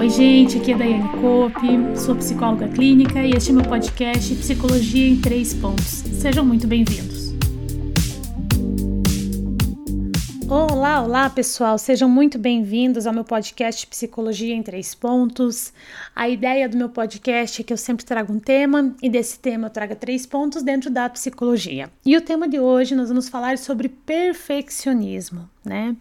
Oi, gente, aqui é Daiane Cope, sou psicóloga clínica e este é meu podcast Psicologia em Três Pontos. Sejam muito bem-vindos. Olá, olá pessoal, sejam muito bem-vindos ao meu podcast Psicologia em Três Pontos. A ideia do meu podcast é que eu sempre trago um tema e desse tema eu trago três pontos dentro da psicologia. E o tema de hoje nós vamos falar sobre perfeccionismo, né?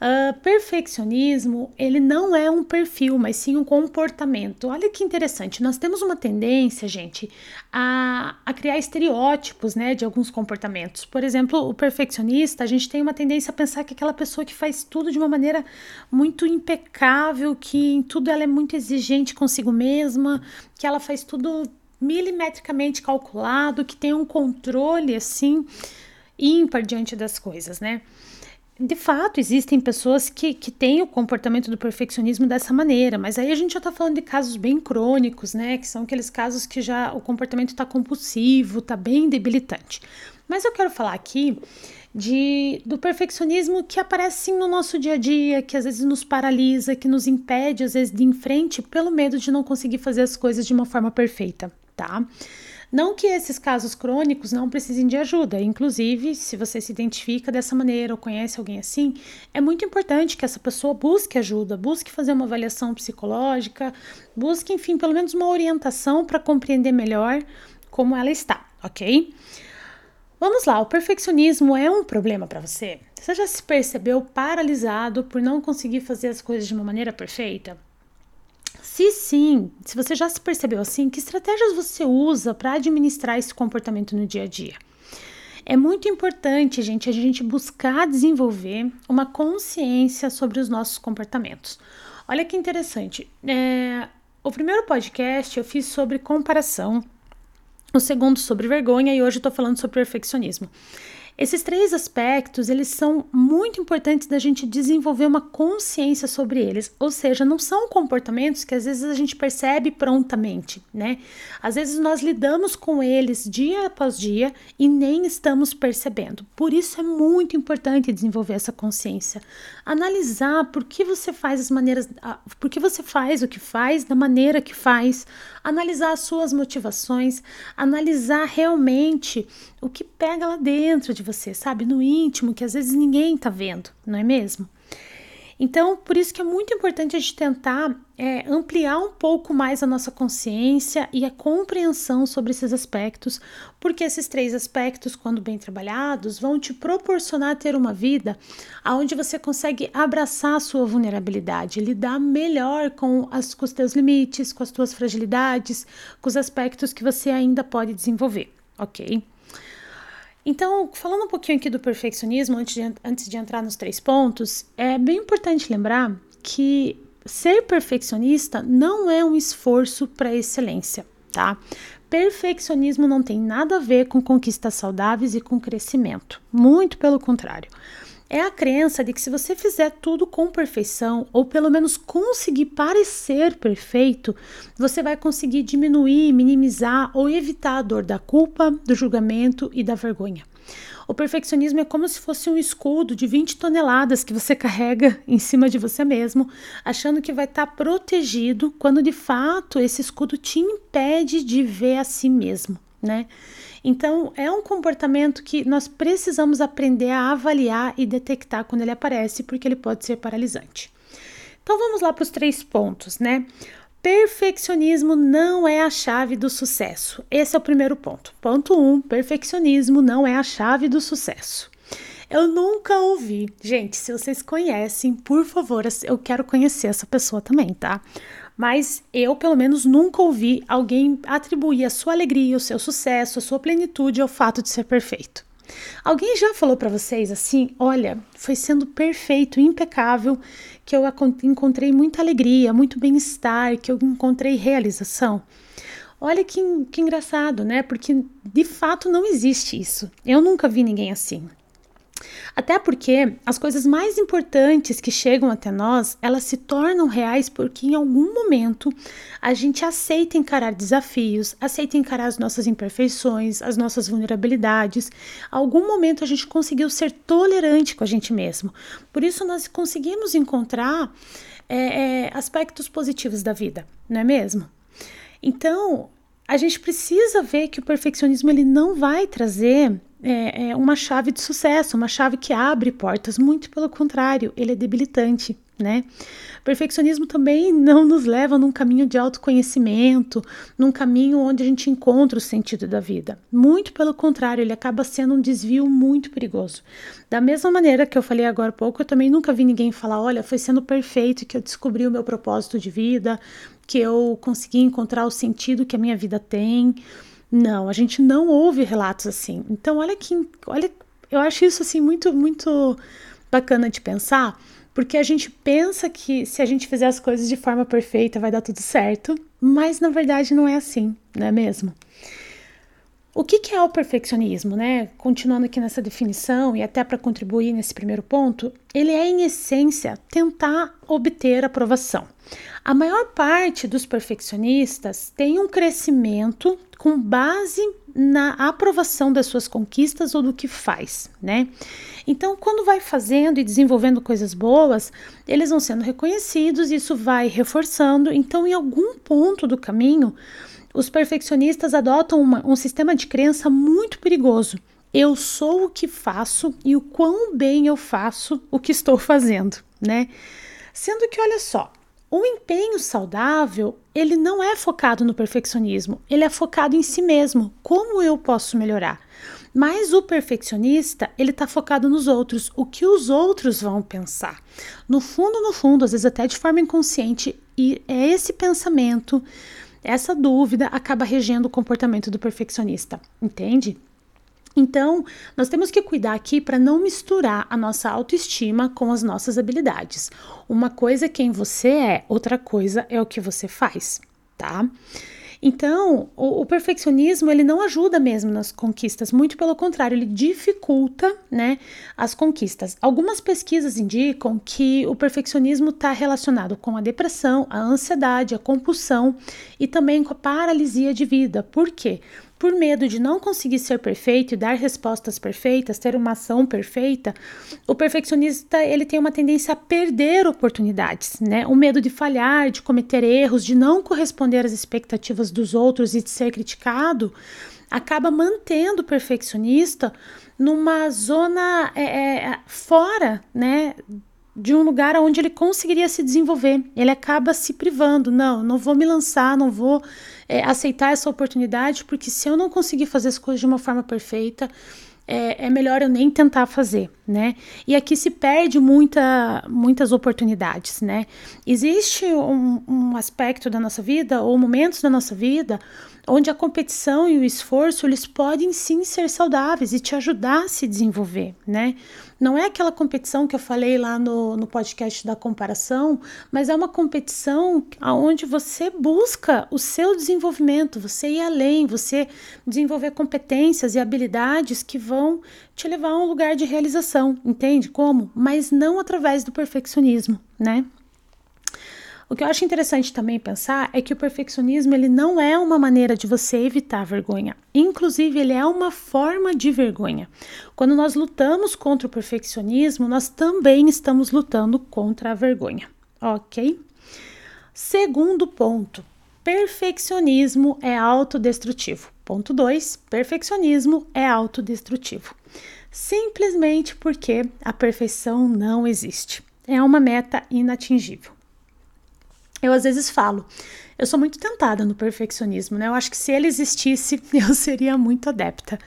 Uh, perfeccionismo, ele não é um perfil, mas sim um comportamento. Olha que interessante, nós temos uma tendência, gente, a, a criar estereótipos, né, de alguns comportamentos. Por exemplo, o perfeccionista, a gente tem uma tendência a pensar que é aquela pessoa que faz tudo de uma maneira muito impecável, que em tudo ela é muito exigente consigo mesma, que ela faz tudo milimetricamente calculado, que tem um controle, assim, ímpar diante das coisas, né? De fato, existem pessoas que, que têm o comportamento do perfeccionismo dessa maneira, mas aí a gente já está falando de casos bem crônicos, né? Que são aqueles casos que já o comportamento está compulsivo, está bem debilitante. Mas eu quero falar aqui de, do perfeccionismo que aparece no nosso dia a dia, que às vezes nos paralisa, que nos impede, às vezes, de ir em frente pelo medo de não conseguir fazer as coisas de uma forma perfeita, tá? Não que esses casos crônicos não precisem de ajuda, inclusive, se você se identifica dessa maneira ou conhece alguém assim, é muito importante que essa pessoa busque ajuda, busque fazer uma avaliação psicológica, busque, enfim, pelo menos uma orientação para compreender melhor como ela está, ok? Vamos lá, o perfeccionismo é um problema para você? Você já se percebeu paralisado por não conseguir fazer as coisas de uma maneira perfeita? Se sim, se você já se percebeu assim, que estratégias você usa para administrar esse comportamento no dia a dia? É muito importante, gente, a gente buscar desenvolver uma consciência sobre os nossos comportamentos. Olha que interessante. É, o primeiro podcast eu fiz sobre comparação, o segundo sobre vergonha e hoje eu falando sobre perfeccionismo. Esses três aspectos, eles são muito importantes da gente desenvolver uma consciência sobre eles, ou seja, não são comportamentos que às vezes a gente percebe prontamente, né? Às vezes nós lidamos com eles dia após dia e nem estamos percebendo. Por isso é muito importante desenvolver essa consciência, analisar por que você faz as maneiras, por que você faz o que faz, da maneira que faz, analisar as suas motivações, analisar realmente o que pega lá dentro de você, sabe? No íntimo, que às vezes ninguém tá vendo, não é mesmo? Então, por isso que é muito importante a gente tentar é, ampliar um pouco mais a nossa consciência e a compreensão sobre esses aspectos, porque esses três aspectos, quando bem trabalhados, vão te proporcionar ter uma vida onde você consegue abraçar a sua vulnerabilidade, lidar melhor com, as, com os teus limites, com as tuas fragilidades, com os aspectos que você ainda pode desenvolver, ok? Então, falando um pouquinho aqui do perfeccionismo, antes de, antes de entrar nos três pontos, é bem importante lembrar que ser perfeccionista não é um esforço para excelência, tá? Perfeccionismo não tem nada a ver com conquistas saudáveis e com crescimento, muito pelo contrário é a crença de que se você fizer tudo com perfeição, ou pelo menos conseguir parecer perfeito, você vai conseguir diminuir, minimizar ou evitar a dor da culpa, do julgamento e da vergonha. O perfeccionismo é como se fosse um escudo de 20 toneladas que você carrega em cima de você mesmo, achando que vai estar tá protegido, quando de fato esse escudo te impede de ver a si mesmo, né? Então, é um comportamento que nós precisamos aprender a avaliar e detectar quando ele aparece, porque ele pode ser paralisante. Então, vamos lá para os três pontos, né? Perfeccionismo não é a chave do sucesso. Esse é o primeiro ponto. Ponto 1: um, perfeccionismo não é a chave do sucesso. Eu nunca ouvi. Gente, se vocês conhecem, por favor, eu quero conhecer essa pessoa também, tá? Mas eu, pelo menos, nunca ouvi alguém atribuir a sua alegria, o seu sucesso, a sua plenitude ao fato de ser perfeito. Alguém já falou para vocês assim: olha, foi sendo perfeito, impecável, que eu encontrei muita alegria, muito bem-estar, que eu encontrei realização? Olha que, que engraçado, né? Porque de fato não existe isso. Eu nunca vi ninguém assim. Até porque as coisas mais importantes que chegam até nós, elas se tornam reais porque em algum momento a gente aceita encarar desafios, aceita encarar as nossas imperfeições, as nossas vulnerabilidades. Algum momento a gente conseguiu ser tolerante com a gente mesmo. Por isso nós conseguimos encontrar é, é, aspectos positivos da vida, não é mesmo? Então, a gente precisa ver que o perfeccionismo ele não vai trazer é, é uma chave de sucesso, uma chave que abre portas, muito pelo contrário, ele é debilitante, né? Perfeccionismo também não nos leva num caminho de autoconhecimento, num caminho onde a gente encontra o sentido da vida. Muito pelo contrário, ele acaba sendo um desvio muito perigoso. Da mesma maneira que eu falei agora há pouco, eu também nunca vi ninguém falar: olha, foi sendo perfeito que eu descobri o meu propósito de vida, que eu consegui encontrar o sentido que a minha vida tem. Não, a gente não ouve relatos assim. Então, olha que, olha, eu acho isso assim muito, muito bacana de pensar, porque a gente pensa que se a gente fizer as coisas de forma perfeita vai dar tudo certo, mas na verdade não é assim, não é mesmo? O que, que é o perfeccionismo, né? Continuando aqui nessa definição e até para contribuir nesse primeiro ponto, ele é em essência tentar obter aprovação. A maior parte dos perfeccionistas tem um crescimento com base na aprovação das suas conquistas ou do que faz, né? Então, quando vai fazendo e desenvolvendo coisas boas, eles vão sendo reconhecidos, isso vai reforçando. Então, em algum ponto do caminho, os perfeccionistas adotam uma, um sistema de crença muito perigoso. Eu sou o que faço e o quão bem eu faço o que estou fazendo, né? Sendo que, olha só, o empenho saudável, ele não é focado no perfeccionismo, ele é focado em si mesmo, como eu posso melhorar. Mas o perfeccionista, ele está focado nos outros, o que os outros vão pensar. No fundo, no fundo, às vezes até de forma inconsciente, e é esse pensamento essa dúvida acaba regendo o comportamento do perfeccionista, entende? Então, nós temos que cuidar aqui para não misturar a nossa autoestima com as nossas habilidades. Uma coisa é quem você é, outra coisa é o que você faz, tá? Então, o, o, perfeccionismo ele não ajuda mesmo nas conquistas, muito pelo contrário, ele dificulta, né, as conquistas. Algumas pesquisas indicam que o perfeccionismo está relacionado com a depressão, a ansiedade, a compulsão e também com a paralisia de vida. Por quê? Por medo de não conseguir ser perfeito e dar respostas perfeitas, ter uma ação perfeita, o perfeccionista ele tem uma tendência a perder oportunidades, né? O medo de falhar, de cometer erros, de não corresponder às expectativas dos outros e de ser criticado, acaba mantendo o perfeccionista numa zona é, é, fora, né? De um lugar onde ele conseguiria se desenvolver. Ele acaba se privando. Não, não vou me lançar, não vou é, aceitar essa oportunidade, porque se eu não conseguir fazer as coisas de uma forma perfeita, é, é, melhor eu nem tentar fazer, né? E aqui se perde muita, muitas oportunidades, né? Existe um, um aspecto da nossa vida, ou momentos da nossa vida, onde a competição e o esforço eles podem sim ser saudáveis e te ajudar a se desenvolver, né? Não é aquela competição que eu falei lá no, no podcast da comparação, mas é uma competição onde você busca o seu desenvolvimento, você ir além, você desenvolver competências e habilidades que vão te levar a um lugar de realização, entende? Como? Mas não através do perfeccionismo, né? O que eu acho interessante também pensar é que o perfeccionismo ele não é uma maneira de você evitar vergonha. Inclusive, ele é uma forma de vergonha. Quando nós lutamos contra o perfeccionismo, nós também estamos lutando contra a vergonha, ok? Segundo ponto, perfeccionismo é autodestrutivo. Ponto 2, perfeccionismo é autodestrutivo. Simplesmente porque a perfeição não existe. É uma meta inatingível. Eu às vezes falo, eu sou muito tentada no perfeccionismo, né? Eu acho que se ele existisse, eu seria muito adepta.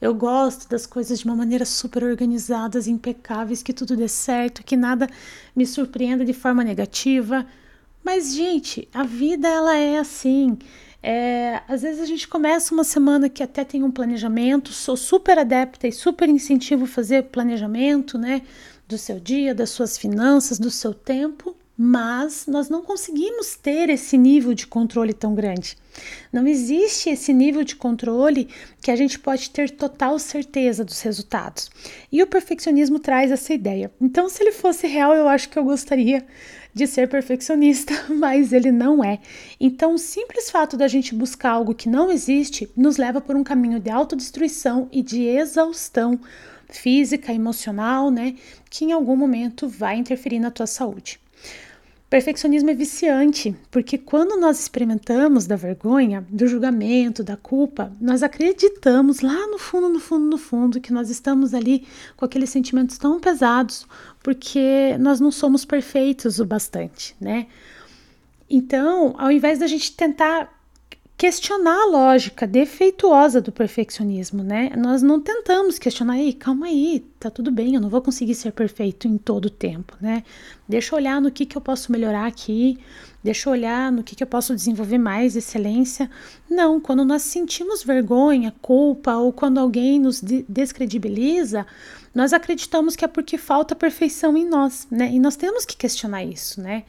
Eu gosto das coisas de uma maneira super organizadas, impecáveis, que tudo dê certo, que nada me surpreenda de forma negativa. Mas, gente, a vida ela é assim. É, às vezes a gente começa uma semana que até tem um planejamento, sou super adepta e super incentivo fazer planejamento, né? Do seu dia, das suas finanças, do seu tempo mas nós não conseguimos ter esse nível de controle tão grande. Não existe esse nível de controle que a gente pode ter total certeza dos resultados. E o perfeccionismo traz essa ideia. Então, se ele fosse real, eu acho que eu gostaria de ser perfeccionista, mas ele não é. Então, o simples fato da gente buscar algo que não existe nos leva por um caminho de autodestruição e de exaustão física, emocional, né, que em algum momento vai interferir na tua saúde. Perfeccionismo é viciante, porque quando nós experimentamos da vergonha, do julgamento, da culpa, nós acreditamos lá no fundo, no fundo, no fundo, que nós estamos ali com aqueles sentimentos tão pesados, porque nós não somos perfeitos o bastante, né? Então, ao invés da gente tentar questionar a lógica defeituosa do perfeccionismo, né? Nós não tentamos questionar, aí, calma aí, tá tudo bem, eu não vou conseguir ser perfeito em todo o tempo, né? Deixa eu olhar no que, que eu posso melhorar aqui, deixa eu olhar no que, que eu posso desenvolver mais excelência. Não, quando nós sentimos vergonha, culpa ou quando alguém nos descredibiliza, nós acreditamos que é porque falta perfeição em nós, né? E nós temos que questionar isso, né?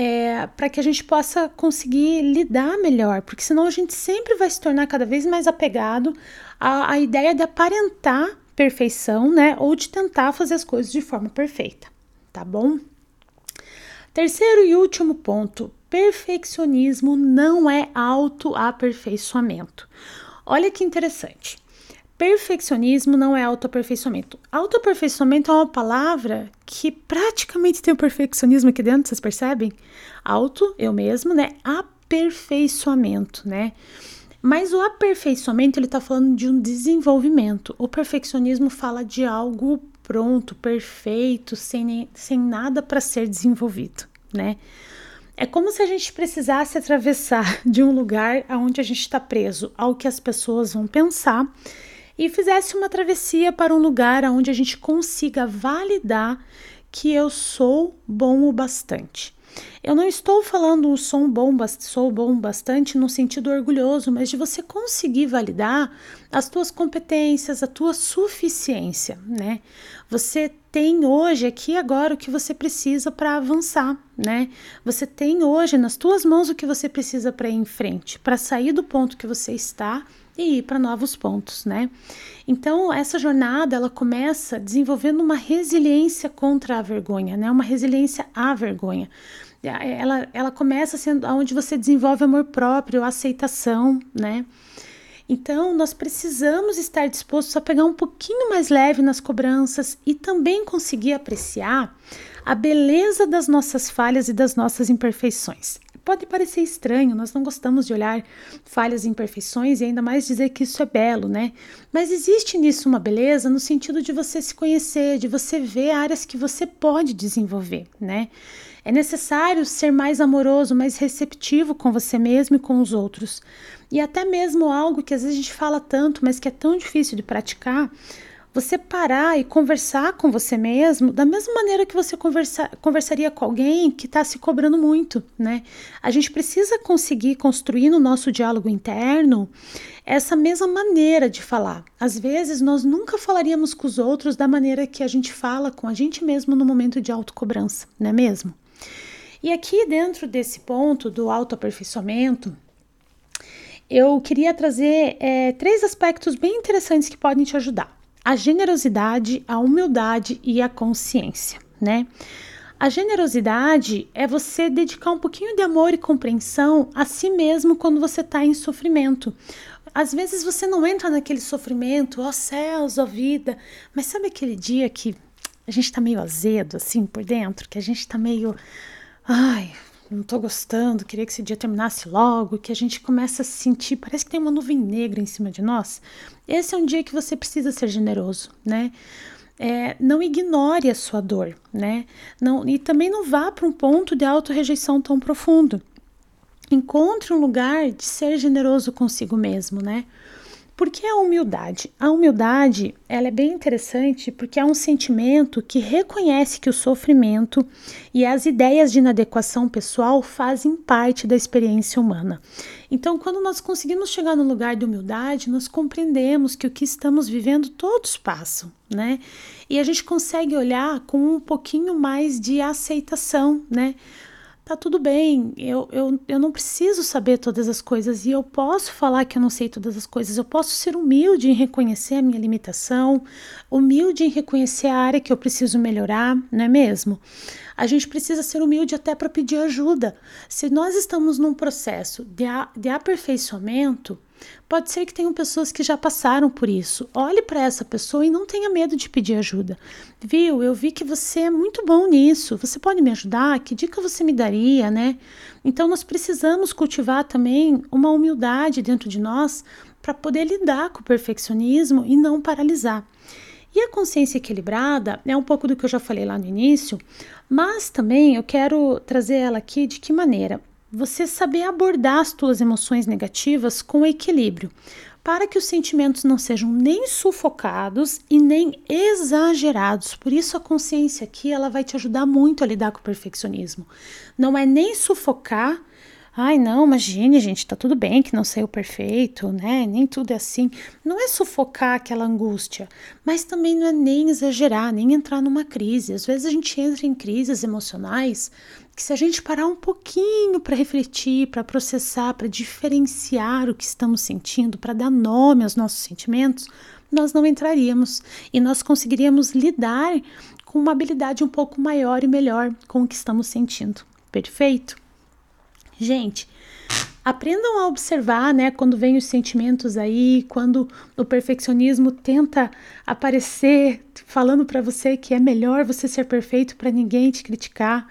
É, para que a gente possa conseguir lidar melhor, porque senão a gente sempre vai se tornar cada vez mais apegado à, à ideia de aparentar perfeição, né? Ou de tentar fazer as coisas de forma perfeita, tá bom? Terceiro e último ponto: perfeccionismo não é autoaperfeiçoamento. Olha que interessante. Perfeccionismo não é autoaperfeiçoamento. Autoaperfeiçoamento é uma palavra que praticamente tem o perfeccionismo aqui dentro, vocês percebem? Auto, eu mesmo, né? Aperfeiçoamento, né? Mas o aperfeiçoamento, ele tá falando de um desenvolvimento. O perfeccionismo fala de algo pronto, perfeito, sem, nem, sem nada para ser desenvolvido, né? É como se a gente precisasse atravessar de um lugar aonde a gente está preso ao que as pessoas vão pensar e fizesse uma travessia para um lugar onde a gente consiga validar que eu sou bom o bastante. Eu não estou falando sou bom, sou bom bastante no sentido orgulhoso, mas de você conseguir validar as tuas competências, a tua suficiência, né? Você tem hoje aqui agora o que você precisa para avançar, né? Você tem hoje nas tuas mãos o que você precisa para ir em frente, para sair do ponto que você está e ir para novos pontos, né? Então, essa jornada ela começa desenvolvendo uma resiliência contra a vergonha, né? Uma resiliência à vergonha. Ela, ela começa sendo onde você desenvolve amor próprio, aceitação, né? Então, nós precisamos estar dispostos a pegar um pouquinho mais leve nas cobranças e também conseguir apreciar a beleza das nossas falhas e das nossas imperfeições. Pode parecer estranho, nós não gostamos de olhar falhas e imperfeições e ainda mais dizer que isso é belo, né? Mas existe nisso uma beleza no sentido de você se conhecer, de você ver áreas que você pode desenvolver, né? É necessário ser mais amoroso, mais receptivo com você mesmo e com os outros. E até mesmo algo que às vezes a gente fala tanto, mas que é tão difícil de praticar, você parar e conversar com você mesmo da mesma maneira que você conversa, conversaria com alguém que está se cobrando muito, né? A gente precisa conseguir construir no nosso diálogo interno essa mesma maneira de falar. Às vezes nós nunca falaríamos com os outros da maneira que a gente fala com a gente mesmo no momento de autocobrança, não é mesmo? E aqui dentro desse ponto do autoaperfeiçoamento, eu queria trazer é, três aspectos bem interessantes que podem te ajudar a generosidade, a humildade e a consciência, né? A generosidade é você dedicar um pouquinho de amor e compreensão a si mesmo quando você está em sofrimento. Às vezes você não entra naquele sofrimento, ó oh, céus, ó oh, vida, mas sabe aquele dia que a gente está meio azedo assim por dentro, que a gente está meio. Ai, não tô gostando, queria que esse dia terminasse logo, que a gente começa a se sentir, parece que tem uma nuvem negra em cima de nós. Esse é um dia que você precisa ser generoso, né? É, não ignore a sua dor, né? Não, e também não vá para um ponto de auto-rejeição tão profundo. Encontre um lugar de ser generoso consigo mesmo, né? Por que a humildade? A humildade, ela é bem interessante porque é um sentimento que reconhece que o sofrimento e as ideias de inadequação pessoal fazem parte da experiência humana. Então, quando nós conseguimos chegar no lugar de humildade, nós compreendemos que o que estamos vivendo todos passam, né? E a gente consegue olhar com um pouquinho mais de aceitação, né? Tá tudo bem, eu, eu, eu não preciso saber todas as coisas e eu posso falar que eu não sei todas as coisas, eu posso ser humilde em reconhecer a minha limitação, humilde em reconhecer a área que eu preciso melhorar, não é mesmo? A gente precisa ser humilde até para pedir ajuda. Se nós estamos num processo de, de aperfeiçoamento, Pode ser que tenham pessoas que já passaram por isso. Olhe para essa pessoa e não tenha medo de pedir ajuda. Viu? Eu vi que você é muito bom nisso. Você pode me ajudar? Que dica você me daria, né? Então nós precisamos cultivar também uma humildade dentro de nós para poder lidar com o perfeccionismo e não paralisar. E a consciência equilibrada é um pouco do que eu já falei lá no início, mas também eu quero trazer ela aqui de que maneira? Você saber abordar as tuas emoções negativas com equilíbrio, para que os sentimentos não sejam nem sufocados e nem exagerados. Por isso a consciência aqui ela vai te ajudar muito a lidar com o perfeccionismo. Não é nem sufocar Ai, não, imagine, gente, tá tudo bem que não saiu perfeito, né? Nem tudo é assim. Não é sufocar aquela angústia, mas também não é nem exagerar, nem entrar numa crise. Às vezes a gente entra em crises emocionais que se a gente parar um pouquinho para refletir, para processar, para diferenciar o que estamos sentindo, para dar nome aos nossos sentimentos, nós não entraríamos e nós conseguiríamos lidar com uma habilidade um pouco maior e melhor com o que estamos sentindo. Perfeito? Gente, aprendam a observar, né, quando vem os sentimentos aí, quando o perfeccionismo tenta aparecer falando para você que é melhor você ser perfeito para ninguém te criticar.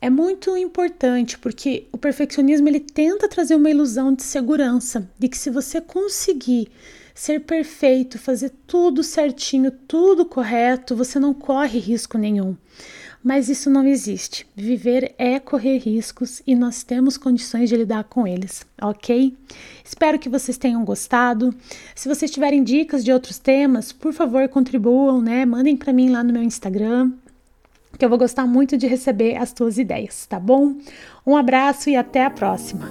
É muito importante porque o perfeccionismo ele tenta trazer uma ilusão de segurança, de que se você conseguir ser perfeito, fazer tudo certinho, tudo correto, você não corre risco nenhum. Mas isso não existe. Viver é correr riscos e nós temos condições de lidar com eles, ok? Espero que vocês tenham gostado. Se vocês tiverem dicas de outros temas, por favor, contribuam, né? Mandem para mim lá no meu Instagram, que eu vou gostar muito de receber as tuas ideias, tá bom? Um abraço e até a próxima.